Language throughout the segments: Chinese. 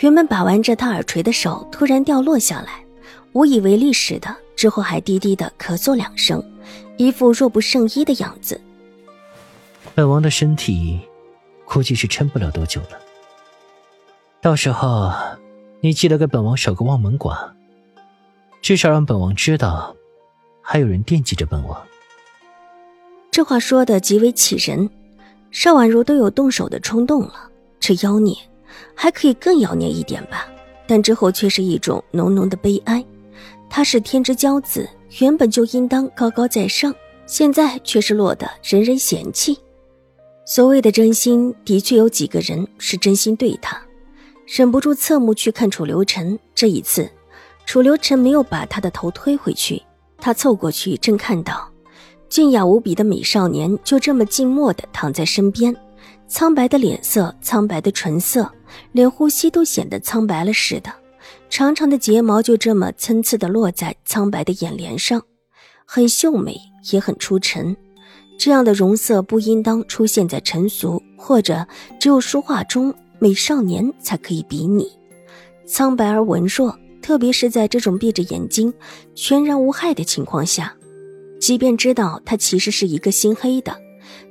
原本把玩着他耳垂的手突然掉落下来，无以为力似的，之后还低低的咳嗽两声，一副弱不胜衣的样子。本王的身体估计是撑不了多久了。到时候，你记得给本王守个望门馆，至少让本王知道，还有人惦记着本王。这话说的极为气人，邵婉如都有动手的冲动了，这妖孽！还可以更妖孽一点吧，但之后却是一种浓浓的悲哀。他是天之骄子，原本就应当高高在上，现在却是落得人人嫌弃。所谓的真心，的确有几个人是真心对他。忍不住侧目去看楚留臣，这一次，楚留臣没有把他的头推回去，他凑过去，正看到俊雅无比的美少年就这么静默地躺在身边。苍白的脸色，苍白的唇色，连呼吸都显得苍白了似的。长长的睫毛就这么参差的落在苍白的眼帘上，很秀美，也很出尘。这样的容色不应当出现在尘俗，或者只有书画中美少年才可以比拟。苍白而文弱，特别是在这种闭着眼睛、全然无害的情况下，即便知道他其实是一个心黑的。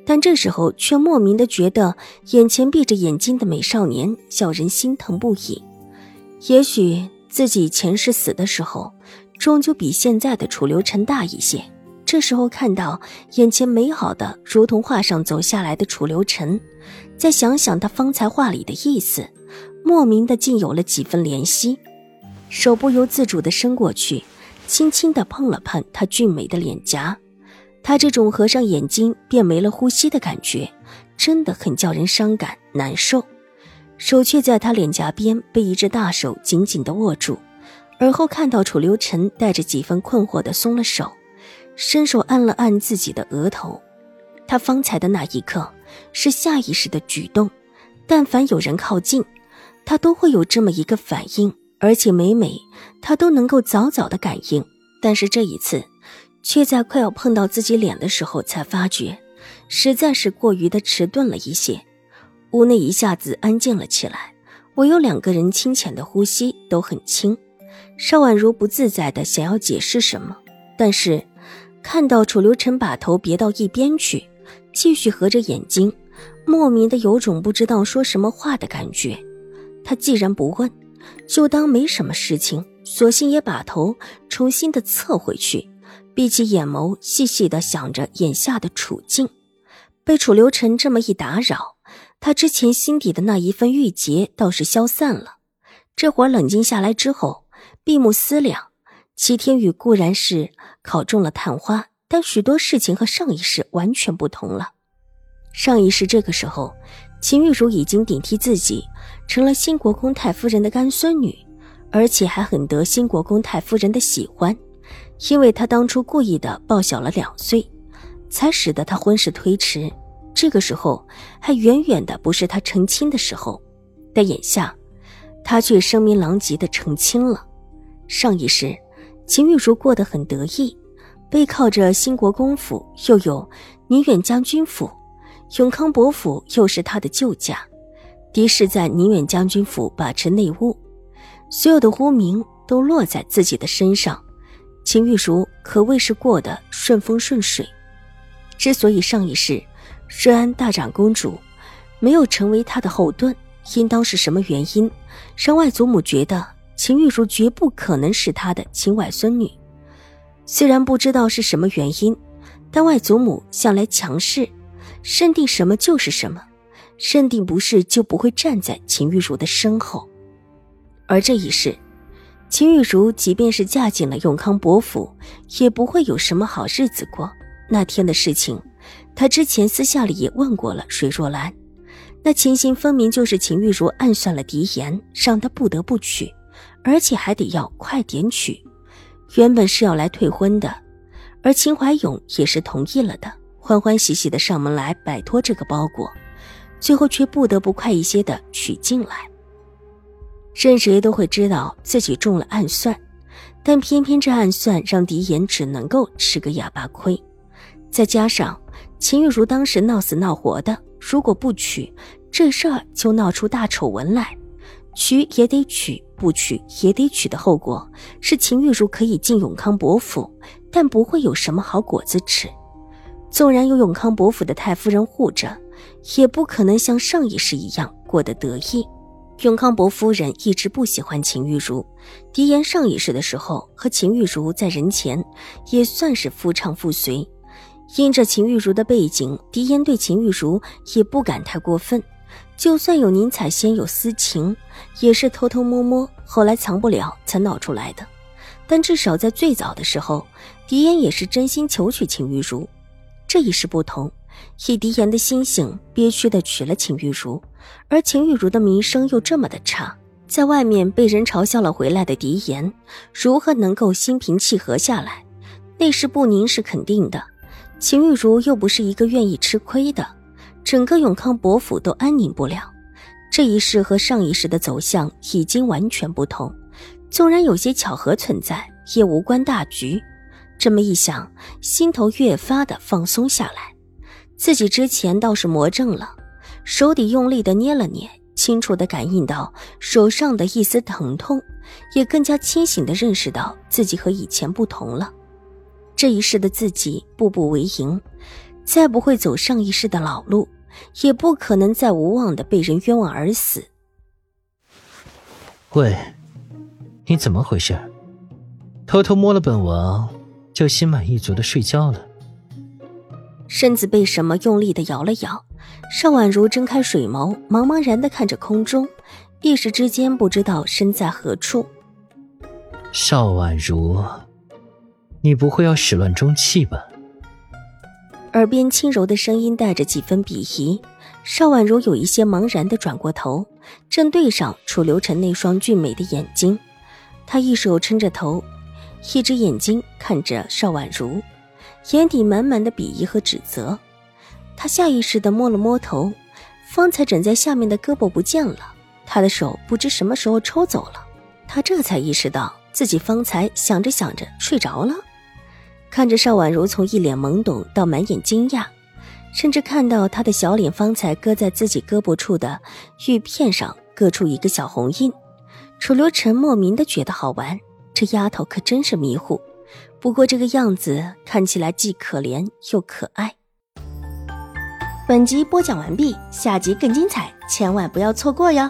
但这时候却莫名的觉得眼前闭着眼睛的美少年叫人心疼不已。也许自己前世死的时候，终究比现在的楚留臣大一些。这时候看到眼前美好的如同画上走下来的楚留臣，再想想他方才话里的意思，莫名的竟有了几分怜惜，手不由自主的伸过去，轻轻的碰了碰他俊美的脸颊。他这种合上眼睛便没了呼吸的感觉，真的很叫人伤感难受。手却在他脸颊边被一只大手紧紧地握住，而后看到楚留臣带着几分困惑地松了手，伸手按了按自己的额头。他方才的那一刻是下意识的举动，但凡有人靠近，他都会有这么一个反应，而且每每他都能够早早的感应。但是这一次。却在快要碰到自己脸的时候，才发觉实在是过于的迟钝了一些。屋内一下子安静了起来，唯有两个人清浅的呼吸都很轻。邵婉如不自在的想要解释什么，但是看到楚留臣把头别到一边去，继续合着眼睛，莫名的有种不知道说什么话的感觉。他既然不问，就当没什么事情，索性也把头重新的侧回去。闭起眼眸，细细的想着眼下的处境。被楚留臣这么一打扰，他之前心底的那一份郁结倒是消散了。这会儿冷静下来之后，闭目思量，齐天宇固然是考中了探花，但许多事情和上一世完全不同了。上一世这个时候，秦玉茹已经顶替自己，成了新国公太夫人的干孙女，而且还很得新国公太夫人的喜欢。因为他当初故意的报小了两岁，才使得他婚事推迟。这个时候还远远的不是他成亲的时候，但眼下，他却声名狼藉的成亲了。上一世，秦玉茹过得很得意，背靠着兴国公府，又有宁远将军府，永康伯府又是他的旧家，嫡氏在宁远将军府把持内务，所有的污名都落在自己的身上。秦玉茹可谓是过得顺风顺水。之所以上一世瑞安大长公主没有成为他的后盾，应当是什么原因让外祖母觉得秦玉茹绝不可能是他的亲外孙女？虽然不知道是什么原因，但外祖母向来强势，认定什么就是什么，认定不是就不会站在秦玉茹的身后。而这一世。秦玉茹即便是嫁进了永康伯府，也不会有什么好日子过。那天的事情，她之前私下里也问过了水若兰。那情形分明就是秦玉茹暗算了狄言，让他不得不娶，而且还得要快点娶。原本是要来退婚的，而秦怀勇也是同意了的，欢欢喜喜的上门来摆脱这个包裹，最后却不得不快一些的娶进来。任谁都会知道自己中了暗算，但偏偏这暗算让狄言只能够吃个哑巴亏，再加上秦玉茹当时闹死闹活的。如果不娶，这事儿就闹出大丑闻来。娶也得娶，不娶也得娶的后果是秦玉茹可以进永康伯府，但不会有什么好果子吃。纵然有永康伯府的太夫人护着，也不可能像上一世一样过得得意。永康伯夫人一直不喜欢秦玉茹。狄言上一世的时候和秦玉茹在人前也算是夫唱妇随。因着秦玉茹的背景，狄言对秦玉茹也不敢太过分。就算有宁采仙有私情，也是偷偷摸摸，后来藏不了才闹出来的。但至少在最早的时候，狄言也是真心求娶秦玉茹。这一世不同，以狄言的心性，憋屈的娶了秦玉茹。而秦玉茹的名声又这么的差，在外面被人嘲笑了回来的狄言，如何能够心平气和下来？内事不宁是肯定的。秦玉茹又不是一个愿意吃亏的，整个永康伯府都安宁不了。这一世和上一世的走向已经完全不同，纵然有些巧合存在，也无关大局。这么一想，心头越发的放松下来。自己之前倒是魔怔了，手底用力的捏了捏，清楚的感应到手上的一丝疼痛，也更加清醒的认识到自己和以前不同了。这一世的自己步步为营，再不会走上一世的老路，也不可能再无望的被人冤枉而死。喂，你怎么回事？偷偷摸了本王，就心满意足的睡觉了？身子被什么用力的摇了摇，邵婉如睁开水眸，茫茫然的看着空中，一时之间不知道身在何处。邵婉如。你不会要始乱终弃吧？耳边轻柔的声音带着几分鄙夷，邵婉如有一些茫然的转过头，正对上楚留臣那双俊美的眼睛。他一手撑着头，一只眼睛看着邵婉如，眼底满满的鄙夷和指责。他下意识地摸了摸头，方才枕在下面的胳膊不见了，他的手不知什么时候抽走了。他这才意识到自己方才想着想着睡着了。看着邵婉如从一脸懵懂到满眼惊讶，甚至看到她的小脸方才搁在自己胳膊处的玉片上割出一个小红印，楚留臣莫名的觉得好玩。这丫头可真是迷糊，不过这个样子看起来既可怜又可爱。本集播讲完毕，下集更精彩，千万不要错过哟。